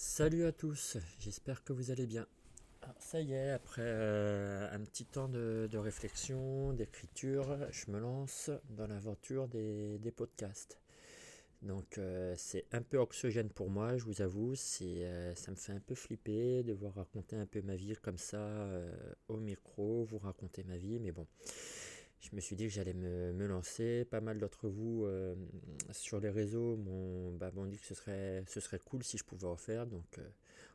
Salut à tous, j'espère que vous allez bien. ça y est, après euh, un petit temps de, réflexion, d'écriture, je me lance dans l'aventure des, podcasts. Donc euh, c'est un peu oxygène pour moi, je vous avoue, euh, ça me fait un peu flipper de voir raconter un peu ma vie comme ça au micro, vous raconter ma vie, mais bon, je me suis dit que j'allais me, lancer. Pas mal d'entre vous euh, sur les réseaux bah, m'ont dit que ce serait, ce serait cool si je pouvais en faire. Donc euh,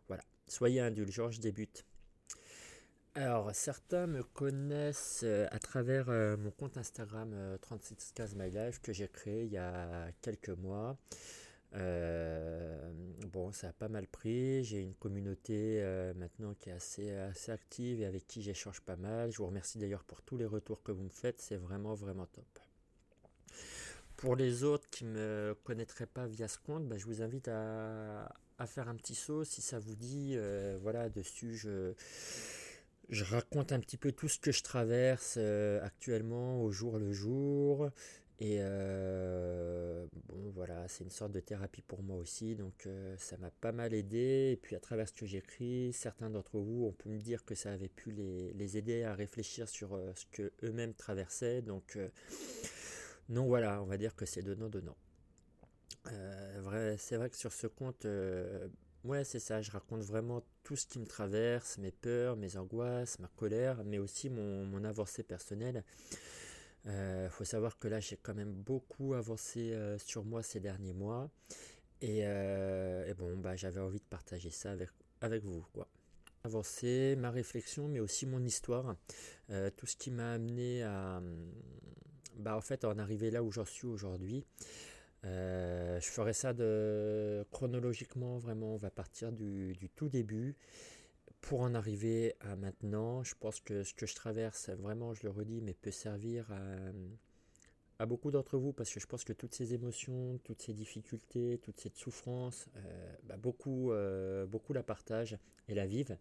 voilà, soyez indulgents, je débute. Alors, certains me connaissent euh, à travers mon compte Instagram 3615 My Life que j'ai créé il y a quelques mois. Euh, bon, ça a pas mal pris. J'ai une communauté euh, maintenant qui est assez, assez active et avec qui j'échange pas mal. Je vous remercie d'ailleurs pour tous les retours que vous me faites. C'est vraiment, vraiment top. Pour les autres qui ne me connaîtraient pas via ce compte, bah, je vous invite à, faire un petit saut si ça vous dit. Euh, voilà, dessus, je, je raconte un petit peu tout ce que je traverse actuellement au jour le jour. Et euh, bon, voilà, c'est une sorte de thérapie pour moi aussi, donc euh, ça m'a pas mal aidé. Et puis à travers ce que j'écris, certains d'entre vous ont pu me dire que ça avait pu les, aider à réfléchir sur euh, ce que eux-mêmes traversaient. Donc, non, voilà, on va dire que c'est donnant-donnant. vrai, c'est vrai que sur ce compte, ouais, c'est ça, je raconte vraiment tout ce qui me traverse, mes peurs, mes angoisses, ma colère, mais aussi mon avancée personnelle. Il euh, faut savoir que là, j'ai quand même beaucoup avancé euh, sur moi ces derniers mois. Et, euh, bon, bah, j'avais envie de partager ça avec, vous. Quoi. Avancer, ma réflexion, mais aussi mon histoire. tout ce qui m'a amené à, bah, en fait, en arriver là où j'en suis aujourd'hui. je ferai ça chronologiquement, vraiment, on va partir du tout début pour en arriver à maintenant, je pense que ce que je traverse, vraiment, je le redis, mais peut servir à, beaucoup d'entre vous parce que je pense que toutes ces émotions, toutes ces difficultés, toute cette souffrance, euh, bah, beaucoup, euh, beaucoup la partagent et la vivent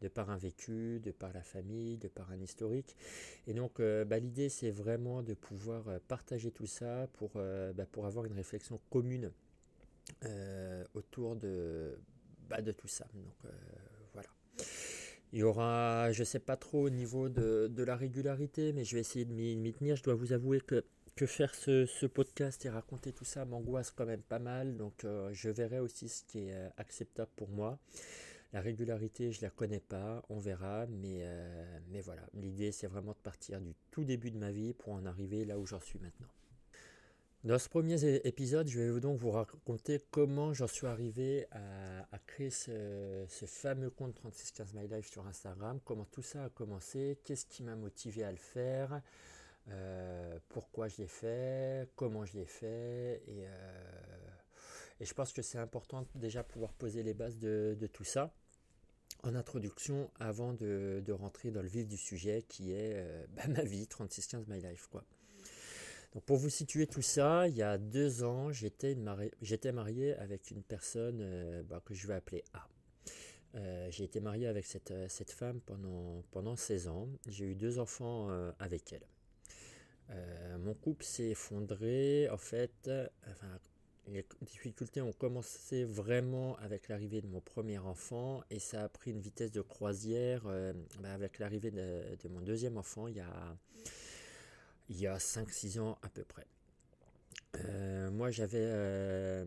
de par un vécu, de par la famille, de par un historique. Et donc, euh, bah, l'idée, c'est vraiment de pouvoir partager tout ça pour, bah, pour avoir une réflexion commune autour de, de tout ça. Donc, il y aura, je ne sais pas trop au niveau de, la régularité, mais je vais essayer de m'y tenir. Je dois vous avouer que, faire ce, podcast et raconter tout ça m'angoisse quand même pas mal. Donc euh, je verrai aussi ce qui est euh, acceptable pour moi. La régularité, je ne la connais pas, on verra. Euh, mais voilà, l'idée c'est vraiment de partir du tout début de ma vie pour en arriver là où j'en suis maintenant. Dans ce premier épisode, je vais donc vous raconter comment j'en suis arrivé à, créer ce, fameux compte 3615 My Life sur Instagram, comment tout ça a commencé, qu'est-ce qui m'a motivé à le faire, euh, pourquoi je l'ai fait, comment je l'ai fait. Et, euh, je pense que c'est important déjà pouvoir poser les bases de, tout ça en introduction avant de, rentrer dans le vif du sujet qui est euh, bah, ma vie 3615 My Life. quoi pour vous situer tout ça, il y a deux ans, j'étais marié avec une personne euh, bah, que je vais appeler A. Euh, j'ai été marié avec cette, euh, femme pendant, pendant 16 ans. J'ai eu deux enfants avec elle. mon couple s'est effondré. En fait, les difficultés ont commencé vraiment avec l'arrivée de mon premier enfant et ça a pris une vitesse de croisière bah, avec l'arrivée de, de, mon deuxième enfant il y a il y a 5-6 ans à peu près. Euh, moi, j'avais, euh,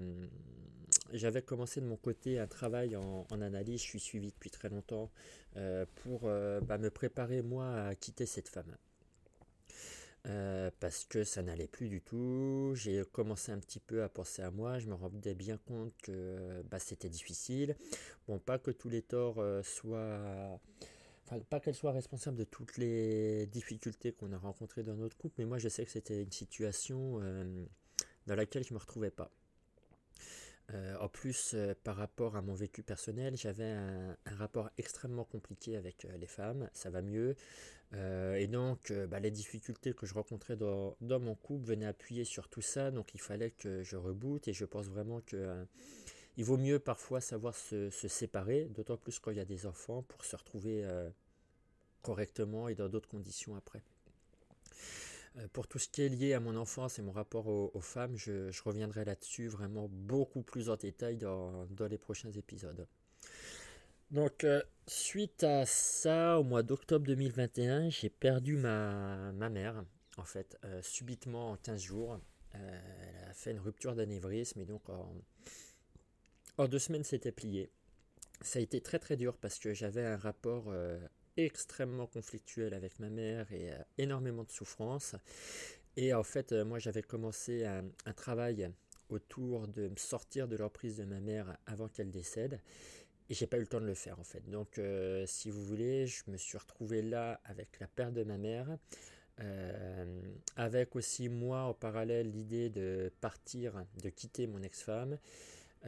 j'avais commencé de mon côté un travail en, analyse, je suis suivi depuis très longtemps, euh, pour bah, me préparer moi à quitter cette femme. parce que ça n'allait plus du tout. J'ai commencé un petit peu à penser à moi. Je me rendais bien compte que bah, c'était difficile. Bon, pas que tous les torts soient pas qu'elle soit responsable de toutes les difficultés qu'on a rencontrées dans notre couple, mais moi je sais que c'était une situation euh, dans laquelle je ne me retrouvais pas. Euh, en plus, euh, par rapport à mon vécu personnel, j'avais un, rapport extrêmement compliqué avec les femmes, ça va mieux. et donc, bah, les difficultés que je rencontrais dans, dans, mon couple venaient appuyer sur tout ça, donc il fallait que je reboote, et je pense vraiment que il vaut mieux parfois savoir se, séparer, d'autant plus quand il y a des enfants, pour se retrouver euh, correctement et dans d'autres conditions après. pour tout ce qui est lié à mon enfance et mon rapport aux, femmes, je, reviendrai là-dessus vraiment beaucoup plus en détail dans, les prochains épisodes. Donc, suite à ça, au mois d'octobre 2021, j'ai perdu ma, ma, mère, en fait, subitement en 15 jours. elle a fait une rupture d'anévrisme et donc en deux semaines, c'était plié. Ça a été très très dur parce que j'avais un rapport euh, extrêmement conflictuel avec ma mère et euh, énormément de souffrance. Et en fait, euh, moi j'avais commencé un, travail autour de me sortir de l'emprise de ma mère avant qu'elle décède. Et j'ai pas eu le temps de le faire en fait. Donc si vous voulez, je me suis retrouvé là avec la perte de ma mère. avec aussi moi en parallèle l'idée de partir, de quitter mon ex-femme.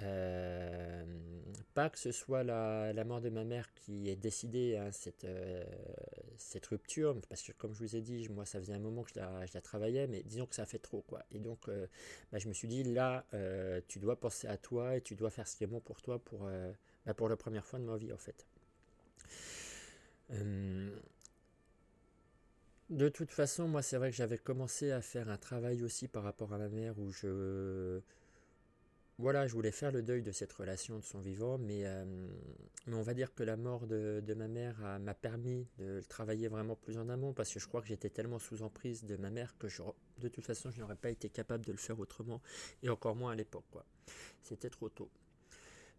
Euh, pas que ce soit la, mort de ma mère qui ait décidé hein, cette, euh, cette rupture, parce que comme je vous ai dit, moi ça faisait un moment que je la, je la travaillais, mais disons que ça fait trop quoi. Et donc euh, bah, je me suis dit là, tu dois penser à toi et tu dois faire ce qui est bon pour toi pour, bah, pour la première fois de ma vie en fait. de toute façon, moi c'est vrai que j'avais commencé à faire un travail aussi par rapport à ma mère où je voilà, je voulais faire le deuil de cette relation de son vivant, mais, euh, mais on va dire que la mort de, ma mère m'a permis de travailler vraiment plus en amont, parce que je crois que j'étais tellement sous emprise de ma mère que je, de toute façon je n'aurais pas été capable de le faire autrement, et encore moins à l'époque. quoi. C'était trop tôt.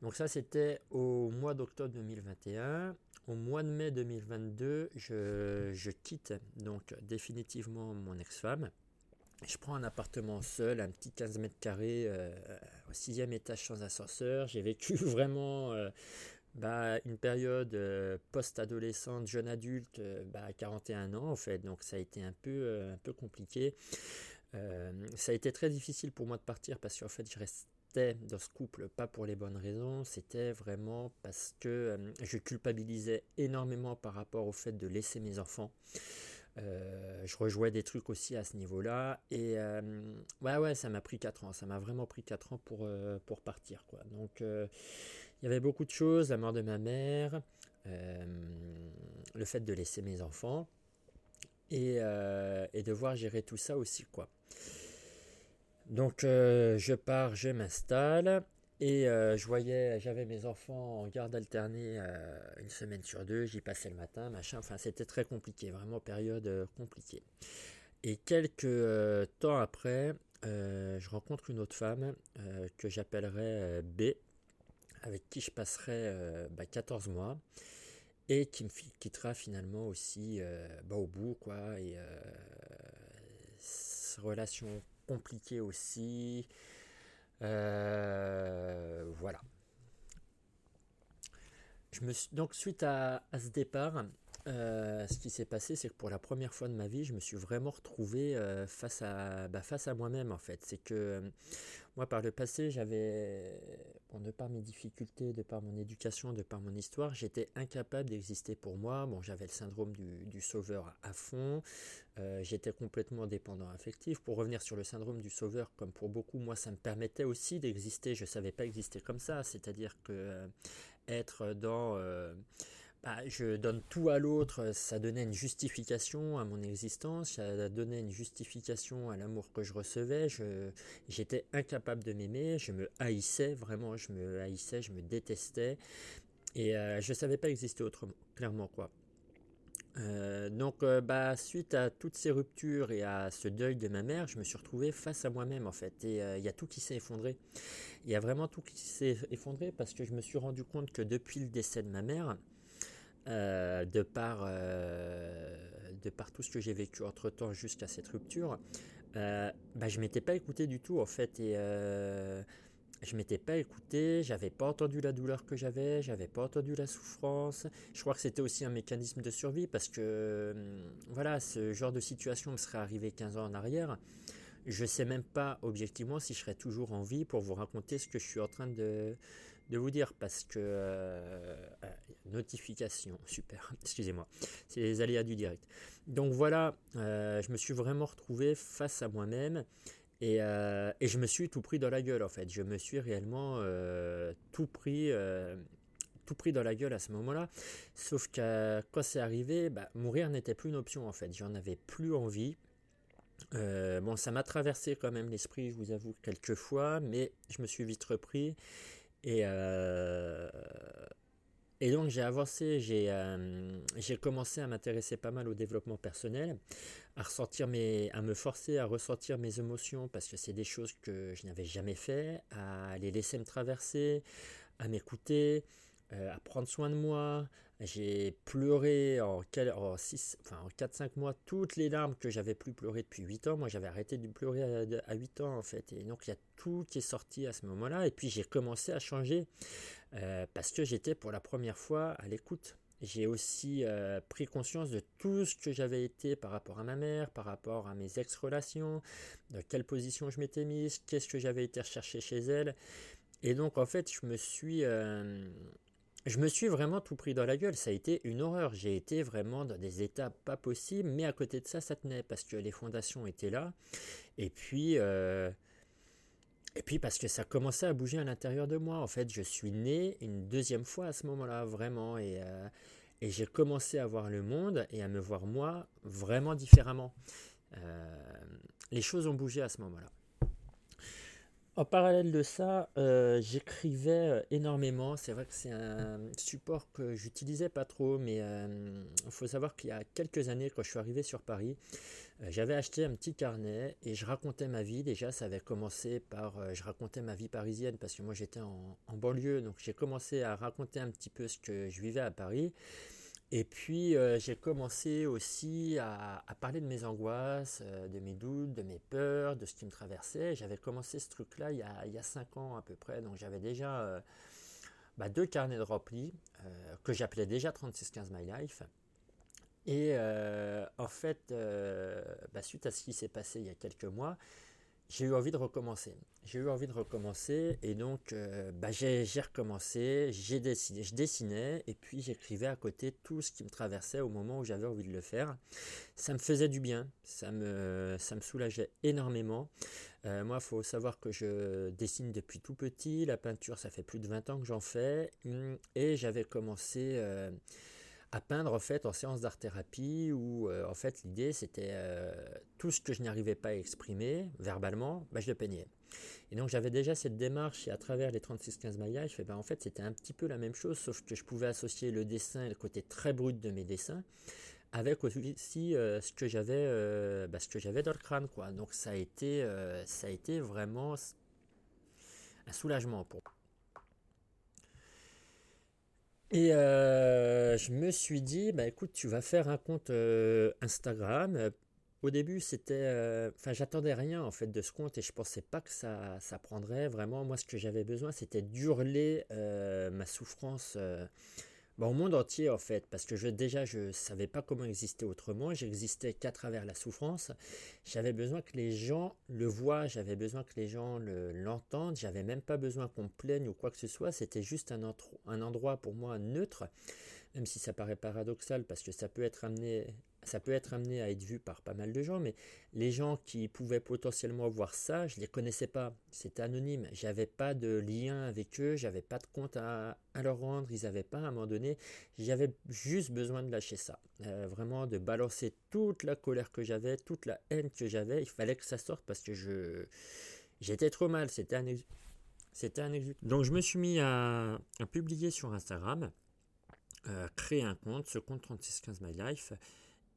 Donc ça c'était au mois d'octobre 2021. Au mois de mai 2022, je, je quitte donc définitivement mon ex-femme. Je prends un appartement seul, un petit 15 mètres carrés, euh, au sixième étage sans ascenseur. J'ai vécu vraiment euh, bah, une période euh, post-adolescente, jeune adulte, bah, à 41 ans en fait. Donc ça a été un peu, un peu compliqué. ça a été très difficile pour moi de partir parce qu'en fait je restais dans ce couple pas pour les bonnes raisons. C'était vraiment parce que je culpabilisais énormément par rapport au fait de laisser mes enfants. Euh, je rejouais des trucs aussi à ce niveau-là. Et euh, ouais, ouais, ça m'a pris 4 ans. Ça m'a vraiment pris 4 ans pour, euh, pour partir. Quoi. Donc, il y avait beaucoup de choses. La mort de ma mère, le fait de laisser mes enfants et, et devoir gérer tout ça aussi. Quoi. Donc, je pars, je m'installe. Et euh, je voyais, j'avais mes enfants en garde alternée euh, une semaine sur deux, j'y passais le matin, machin. Enfin, c'était très compliqué, vraiment période euh, compliquée. Et quelques temps après, je rencontre une autre femme que j'appellerai B, avec qui je passerai 14 bah, mois et qui me quittera finalement aussi bah, au bout, quoi. Et relation compliquée aussi. Euh, voilà. Je me donc suite à, ce départ, euh, ce qui s'est passé, c'est que pour la première fois de ma vie, je me suis vraiment retrouvé euh, face à, bah, face à moi-même en fait. C'est que moi, par le passé, j'avais, de par mes difficultés, de par mon éducation, de par mon histoire, j'étais incapable d'exister pour moi. Bon, j'avais le syndrome du, sauveur à fond. Euh, j'étais complètement dépendant affectif. Pour revenir sur le syndrome du sauveur, comme pour beaucoup, moi, ça me permettait aussi d'exister. Je savais pas exister comme ça. C'est-à-dire que euh, être dans euh, bah, je donne tout à l'autre, ça donnait une justification à mon existence, ça donnait une justification à l'amour que je recevais, j'étais incapable de m'aimer, je me haïssais, vraiment, je me haïssais, je me détestais, et euh, je ne savais pas exister autrement, clairement quoi. Euh, donc, euh, bah, suite à toutes ces ruptures et à ce deuil de ma mère, je me suis retrouvé face à moi-même en fait. Et il y a tout qui s'est effondré. Il y a vraiment tout qui s'est effondré parce que je me suis rendu compte que depuis le décès de ma mère, euh, de, par, euh, de par tout ce que j'ai vécu entre temps jusqu'à cette rupture, euh, bah, je m'étais pas écouté du tout en fait. Et je m'étais pas écouté, j'avais pas entendu la douleur que j'avais, j'avais pas entendu la souffrance. Je crois que c'était aussi un mécanisme de survie parce que voilà, ce genre de situation me serait arrivé 15 ans en arrière. Je sais même pas objectivement si je serais toujours en vie pour vous raconter ce que je suis en train de, de vous dire parce que euh, euh, notification, super, excusez-moi, c'est les aléas du direct. Donc voilà, euh, je me suis vraiment retrouvé face à moi-même et, et, je me suis tout pris dans la gueule en fait. Je me suis réellement tout pris. tout pris dans la gueule à ce moment-là, sauf que quand c'est arrivé, bah, mourir n'était plus une option en fait. J'en avais plus envie. bon, ça m'a traversé quand même l'esprit, je vous avoue, quelques fois, mais je me suis vite repris. Et, et donc j'ai avancé, j'ai commencé à m'intéresser pas mal au développement personnel, à mes, à me forcer à ressortir mes émotions parce que c'est des choses que je n'avais jamais fait, à les laisser me traverser, à m'écouter, euh, à prendre soin de moi. J'ai pleuré en, en, 4-5 mois toutes les larmes que j'avais plus pleuré depuis 8 ans. Moi, j'avais arrêté de pleurer à, 8 ans, en fait. Et donc, il y a tout qui est sorti à ce moment-là. Et puis, j'ai commencé à changer euh, parce que j'étais pour la première fois à l'écoute. J'ai aussi euh, pris conscience de tout ce que j'avais été par rapport à ma mère, par rapport à mes ex-relations, de quelle position je m'étais mise, qu'est-ce que j'avais été rechercher chez elle. Et donc, en fait, je me suis je me suis vraiment tout pris dans la gueule. Ça a été une horreur. J'ai été vraiment dans des états pas possibles, mais à côté de ça, ça tenait parce que les fondations étaient là. Et puis, euh, et puis parce que ça commençait à bouger à l'intérieur de moi. En fait, je suis né une deuxième fois à ce moment-là, vraiment. Et, euh, j'ai commencé à voir le monde et à me voir moi vraiment différemment. Euh, les choses ont bougé à ce moment-là. En parallèle de ça, euh, j'écrivais euh, énormément. C'est vrai que c'est un support que j'utilisais pas trop, mais il euh, faut savoir qu'il y a quelques années, quand je suis arrivé sur Paris, j'avais acheté un petit carnet et je racontais ma vie. Déjà, ça avait commencé par, je racontais ma vie parisienne parce que moi j'étais en, en banlieue, donc j'ai commencé à raconter un petit peu ce que je vivais à Paris. Et puis euh, j'ai commencé aussi à, parler de mes angoisses, euh, de mes doutes, de mes peurs, de ce qui me traversait. J'avais commencé ce truc-là il, y a 5 ans à peu près, donc j'avais déjà euh, bah, deux carnets de remplis que j'appelais déjà 3615 My Life. Et en fait, bah, suite à ce qui s'est passé il y a quelques mois, j'ai eu envie de recommencer. J'ai eu envie de recommencer et donc euh, bah, j'ai recommencé, j'ai dessiné, je dessinais et puis j'écrivais à côté tout ce qui me traversait au moment où j'avais envie de le faire. Ça me faisait du bien, ça me, ça me soulageait énormément. Euh, moi, il faut savoir que je dessine depuis tout petit, la peinture ça fait plus de 20 ans que j'en fais et j'avais commencé... Euh, à peindre en fait en séance d'art thérapie où euh, en fait l'idée c'était euh, tout ce que je n'arrivais pas à exprimer verbalement, bah, je le peignais. Et donc j'avais déjà cette démarche et à travers les 36-15 maillages, ben, en fait c'était un petit peu la même chose sauf que je pouvais associer le dessin le côté très brut de mes dessins avec aussi euh, ce que j'avais bah, ce que j'avais dans le crâne quoi. Donc ça a été ça a été vraiment un soulagement pour moi. Et euh, je me suis dit, bah écoute, tu vas faire un compte euh, Instagram. Au début, c'était, euh, enfin, j'attendais rien en fait de ce compte et je pensais pas que ça, ça prendrait vraiment. Moi, ce que j'avais besoin, c'était d'hurler ma souffrance bah, au monde entier en fait, parce que déjà je savais pas comment exister autrement, j'existais qu'à travers la souffrance, j'avais besoin que les gens le voient, j'avais besoin que les gens l'entendent, j'avais même pas besoin qu'on me plaigne ou quoi que ce soit, c'était juste un endroit pour moi neutre, même si ça paraît paradoxal parce que ça peut être amené ça peut être amené à être vu par pas mal de gens, mais les gens qui pouvaient potentiellement voir ça, je ne les connaissais pas. C'était anonyme. J'avais pas de lien avec eux, j'avais pas de compte à, leur rendre, ils n'avaient pas à moment donné. J'avais juste besoin de lâcher ça. Euh, vraiment de balancer toute la colère que j'avais, toute la haine que j'avais. Il fallait que ça sorte parce que je j'étais trop mal. C'était un, c'était un Donc je me suis mis à, publier sur Instagram. Euh, créer un compte, ce compte 3615 My Life,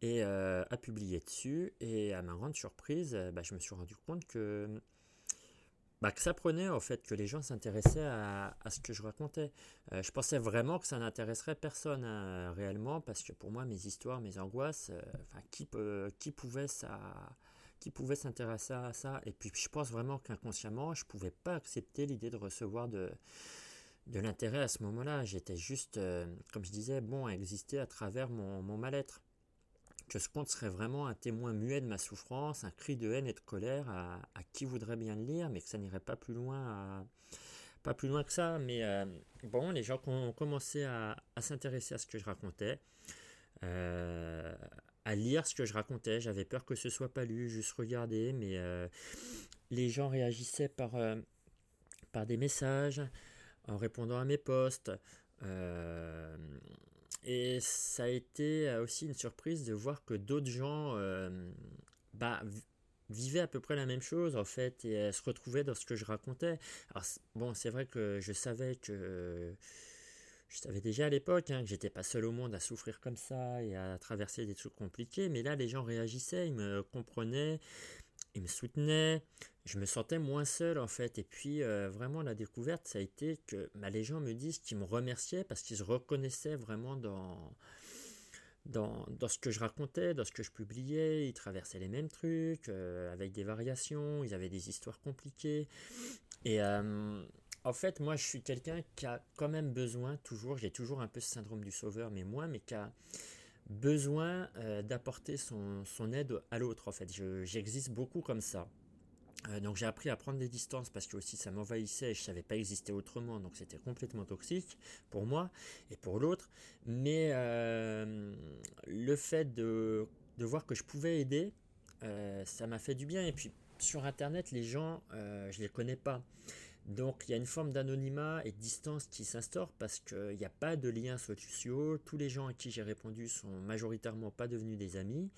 et euh, à publier dessus. Et à ma grande surprise, euh, bah, je me suis rendu compte que, bah, que ça prenait en fait, que les gens s'intéressaient à, ce que je racontais. Euh, je pensais vraiment que ça n'intéresserait personne hein, réellement, parce que pour moi, mes histoires, mes angoisses, enfin, qui, peut, qui pouvait ça qui pouvait s'intéresser à ça? Et puis je pense vraiment qu'inconsciemment, je ne pouvais pas accepter l'idée de recevoir de, de l'intérêt à ce moment-là. J'étais juste, comme je disais, bon à exister à travers mon, mon mal-être que ce conte serait vraiment un témoin muet de ma souffrance, un cri de haine et de colère à, qui voudrait bien le lire, mais que ça n'irait pas plus loin pas plus loin que ça. Mais euh, bon, les gens ont commencé à, s'intéresser à ce que je racontais, euh, à lire ce que je racontais. J'avais peur que ce soit pas lu, juste regarder, mais euh, les gens réagissaient par, par des messages, en répondant à mes posts. Et ça a été euh, aussi une surprise de voir que d'autres gens, euh, bah, vivaient à peu près la même chose en fait et se retrouvaient dans ce que je racontais. Alors bon, c'est vrai que je savais que je savais déjà à l'époque hein, que j'étais pas seul au monde à souffrir comme ça et à traverser des trucs compliqués, mais là les gens réagissaient, ils me comprenaient, ils me soutenaient, je me sentais moins seul en fait. Et puis euh, vraiment la découverte, ça a été que les gens me disent qu'ils me remerciaient parce qu'ils se reconnaissaient vraiment dans, dans, dans, ce que je racontais, dans ce que je publiais. Ils traversaient les mêmes trucs euh, avec des variations, ils avaient des histoires compliquées. Et euh, en fait, moi je suis quelqu'un qui a quand même besoin, toujours, j'ai toujours un peu ce syndrome du sauveur, mais moi, mais qui a besoin d'apporter son, aide à l'autre en fait. J'existe beaucoup comme ça. Euh, donc j'ai appris à prendre des distances parce que aussi ça m'envahissait et je savais pas exister autrement, donc c'était complètement toxique pour moi et pour l'autre. Mais euh, le fait de, de, voir que je pouvais aider, euh, ça m'a fait du bien. Et puis sur Internet, les gens, je les connais pas. Donc il y a une forme d'anonymat et de distance qui s'instaure parce qu'il n'y a pas de liens sociaux. Tous les gens à qui j'ai répondu sont majoritairement pas devenus des amis.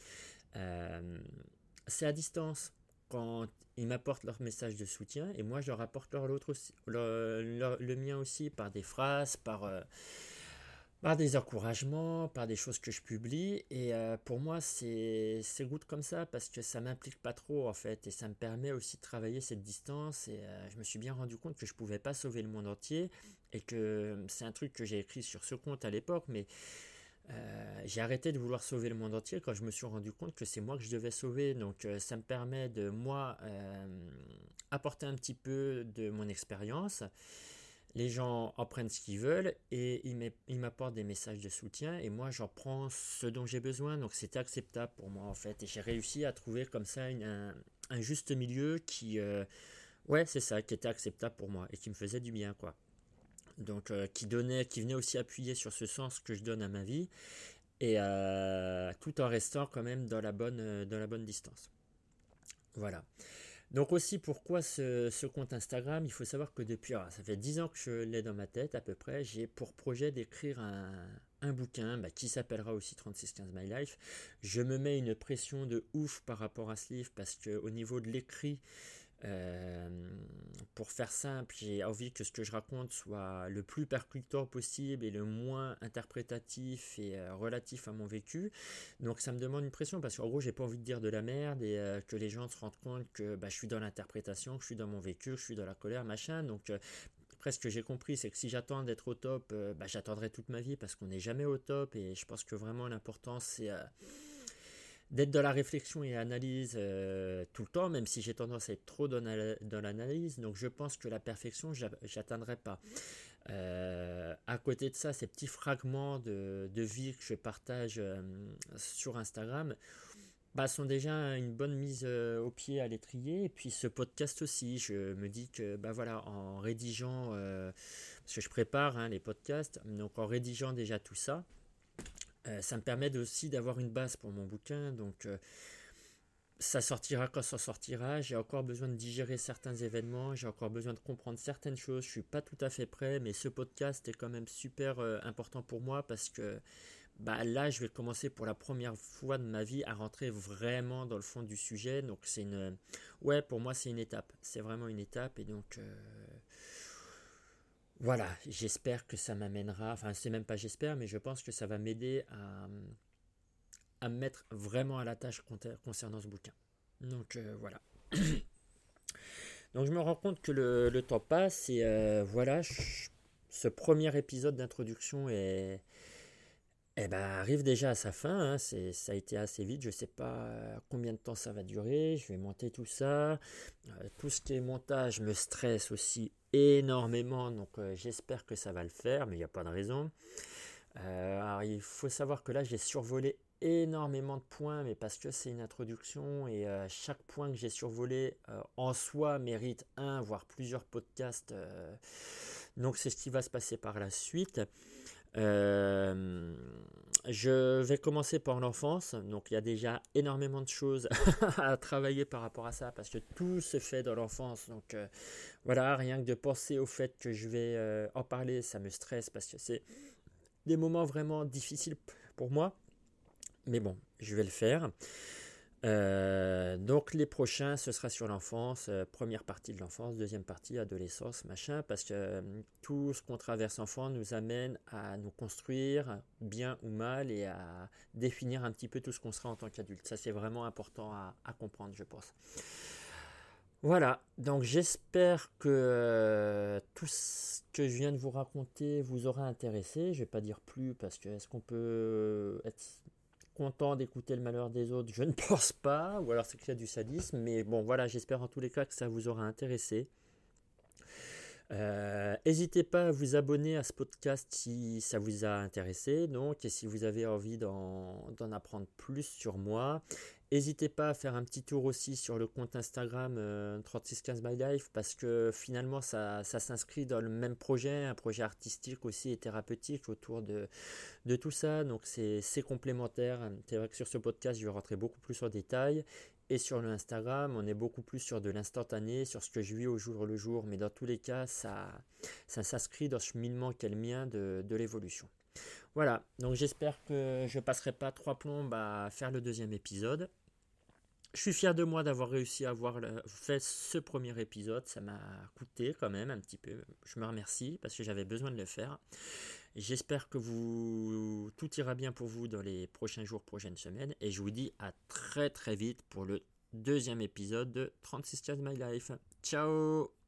c'est à distance quand ils m'apportent leur message de soutien et moi je leur apporte leur, aussi, le mien aussi par des phrases, par, euh, par des encouragements, par des choses que je publie. Et euh, pour moi, c'est, good comme ça parce que ça m'implique pas trop en fait et ça me permet aussi de travailler cette distance. Et euh, je me suis bien rendu compte que je pouvais pas sauver le monde entier et que c'est un truc que j'ai écrit sur ce compte à l'époque, mais euh, j'ai arrêté de vouloir sauver le monde entier quand je me suis rendu compte que c'est moi que je devais sauver. Donc euh, ça me permet de moi euh, apporter un petit peu de mon expérience. Les gens en prennent ce qu'ils veulent et ils m'apportent des messages de soutien et moi j'en prends ce dont j'ai besoin. Donc c'était acceptable pour moi en fait. Et j'ai réussi à trouver comme ça un, juste milieu qui, ouais c'est ça, qui était acceptable pour moi et qui me faisait du bien quoi donc euh, qui donnait, qui venait aussi appuyer sur ce sens que je donne à ma vie, et euh, tout en restant quand même dans la bonne, euh, dans la bonne distance. Voilà. Donc aussi pourquoi ce, compte Instagram, il faut savoir que depuis, ça fait 10 ans que je l'ai dans ma tête à peu près, j'ai pour projet d'écrire un, bouquin bah, qui s'appellera aussi 3615 My Life. Je me mets une pression de ouf par rapport à ce livre parce que au niveau de l'écrit, euh, pour faire simple, j'ai envie que ce que je raconte soit le plus percutant possible et le moins interprétatif et euh, relatif à mon vécu. Donc ça me demande une pression parce qu'en gros j'ai pas envie de dire de la merde et euh, que les gens se rendent compte que bah, je suis dans l'interprétation, que je suis dans mon vécu, que je suis dans la colère, machin. Donc presque ce que j'ai compris, c'est que si j'attends d'être au top, bah, j'attendrai toute ma vie parce qu'on n'est jamais au top et je pense que vraiment l'important c'est d'être dans la réflexion et l'analyse euh, tout le temps, même si j'ai tendance à être trop dans, l'analyse. Donc je pense que la perfection, j'atteindrai pas. Euh, à côté de ça, ces petits fragments de, vie que je partage euh, sur Instagram bah, sont déjà une bonne mise au pied à l'étrier. Et puis ce podcast aussi, je me dis que bah, voilà, en rédigeant, parce que je prépare hein, les podcasts, donc en rédigeant déjà tout ça, euh, ça me permet aussi d'avoir une base pour mon bouquin. Donc, euh, ça sortira quand ça sortira. J'ai encore besoin de digérer certains événements. J'ai encore besoin de comprendre certaines choses. Je suis pas tout à fait prêt, mais ce podcast est quand même super euh, important pour moi parce que bah, là, je vais commencer pour la première fois de ma vie à rentrer vraiment dans le fond du sujet. Donc, c'est une, ouais, pour moi, c'est une étape. C'est vraiment une étape. Et donc, voilà, j'espère que ça m'amènera, enfin c'est même pas j'espère, mais je pense que ça va m'aider à, me mettre vraiment à la tâche concernant ce bouquin. Donc euh, voilà. Donc je me rends compte que le, temps passe et euh, voilà, ce premier épisode d'introduction est, eh ben, arrive déjà à sa fin. Hein. C'est, ça a été assez vite. Je ne sais pas combien de temps ça va durer. Je vais monter tout ça. Euh, tout ce qui est montage me stresse aussi énormément. Donc euh, j'espère que ça va le faire, mais il n'y a pas de raison. Euh, il faut savoir que là j'ai survolé énormément de points, mais parce que c'est une introduction et chaque point que j'ai survolé en soi mérite un, voire plusieurs podcasts. Donc c'est ce qui va se passer par la suite. Euh, je vais commencer par l'enfance. Donc il y a déjà énormément de choses à travailler par rapport à ça parce que tout se fait dans l'enfance. Donc euh, voilà, rien que de penser au fait que je vais euh, en parler, ça me stresse parce que c'est des moments vraiment difficiles pour moi. Mais bon, je vais le faire. Euh, donc les prochains, ce sera sur l'enfance, euh, première partie de l'enfance, deuxième partie adolescence, machin, parce que euh, tout ce qu'on traverse enfant nous amène à nous construire bien ou mal et à définir un petit peu tout ce qu'on sera en tant qu'adulte. Ça c'est vraiment important à, comprendre, je pense. Voilà, donc j'espère que tout ce que je viens de vous raconter vous aura intéressé. Je vais pas dire plus parce que est-ce qu'on peut être content d'écouter le malheur des autres, je ne pense pas, ou alors c'est qu'il y a du sadisme, mais bon voilà, j'espère en tous les cas que ça vous aura intéressé. Euh, n'hésitez pas à vous abonner à ce podcast si ça vous a intéressé, donc, et si vous avez envie d'en apprendre plus sur moi. N'hésitez pas à faire un petit tour aussi sur le compte Instagram 3615 euh, My Life parce que finalement ça, s'inscrit dans le même projet, un projet artistique aussi et thérapeutique autour de, de tout ça. Donc c'est complémentaire. C'est vrai que sur ce podcast je vais rentrer beaucoup plus en détail. Et sur le Instagram, on est beaucoup plus sur de l'instantané, sur ce que je vis au jour le jour. Mais dans tous les cas, ça, ça s'inscrit dans ce cheminement qu'est le mien de, de l'évolution. Voilà, donc j'espère que je passerai pas trois plombes à faire le deuxième épisode. Je suis fier de moi d'avoir réussi à avoir fait ce premier épisode. Ça m'a coûté quand même un petit peu. Je me remercie parce que j'avais besoin de le faire. J'espère que tout ira bien pour vous dans les prochains jours, prochaines semaines. Et je vous dis à très très vite pour le deuxième épisode de 36 My Life. Ciao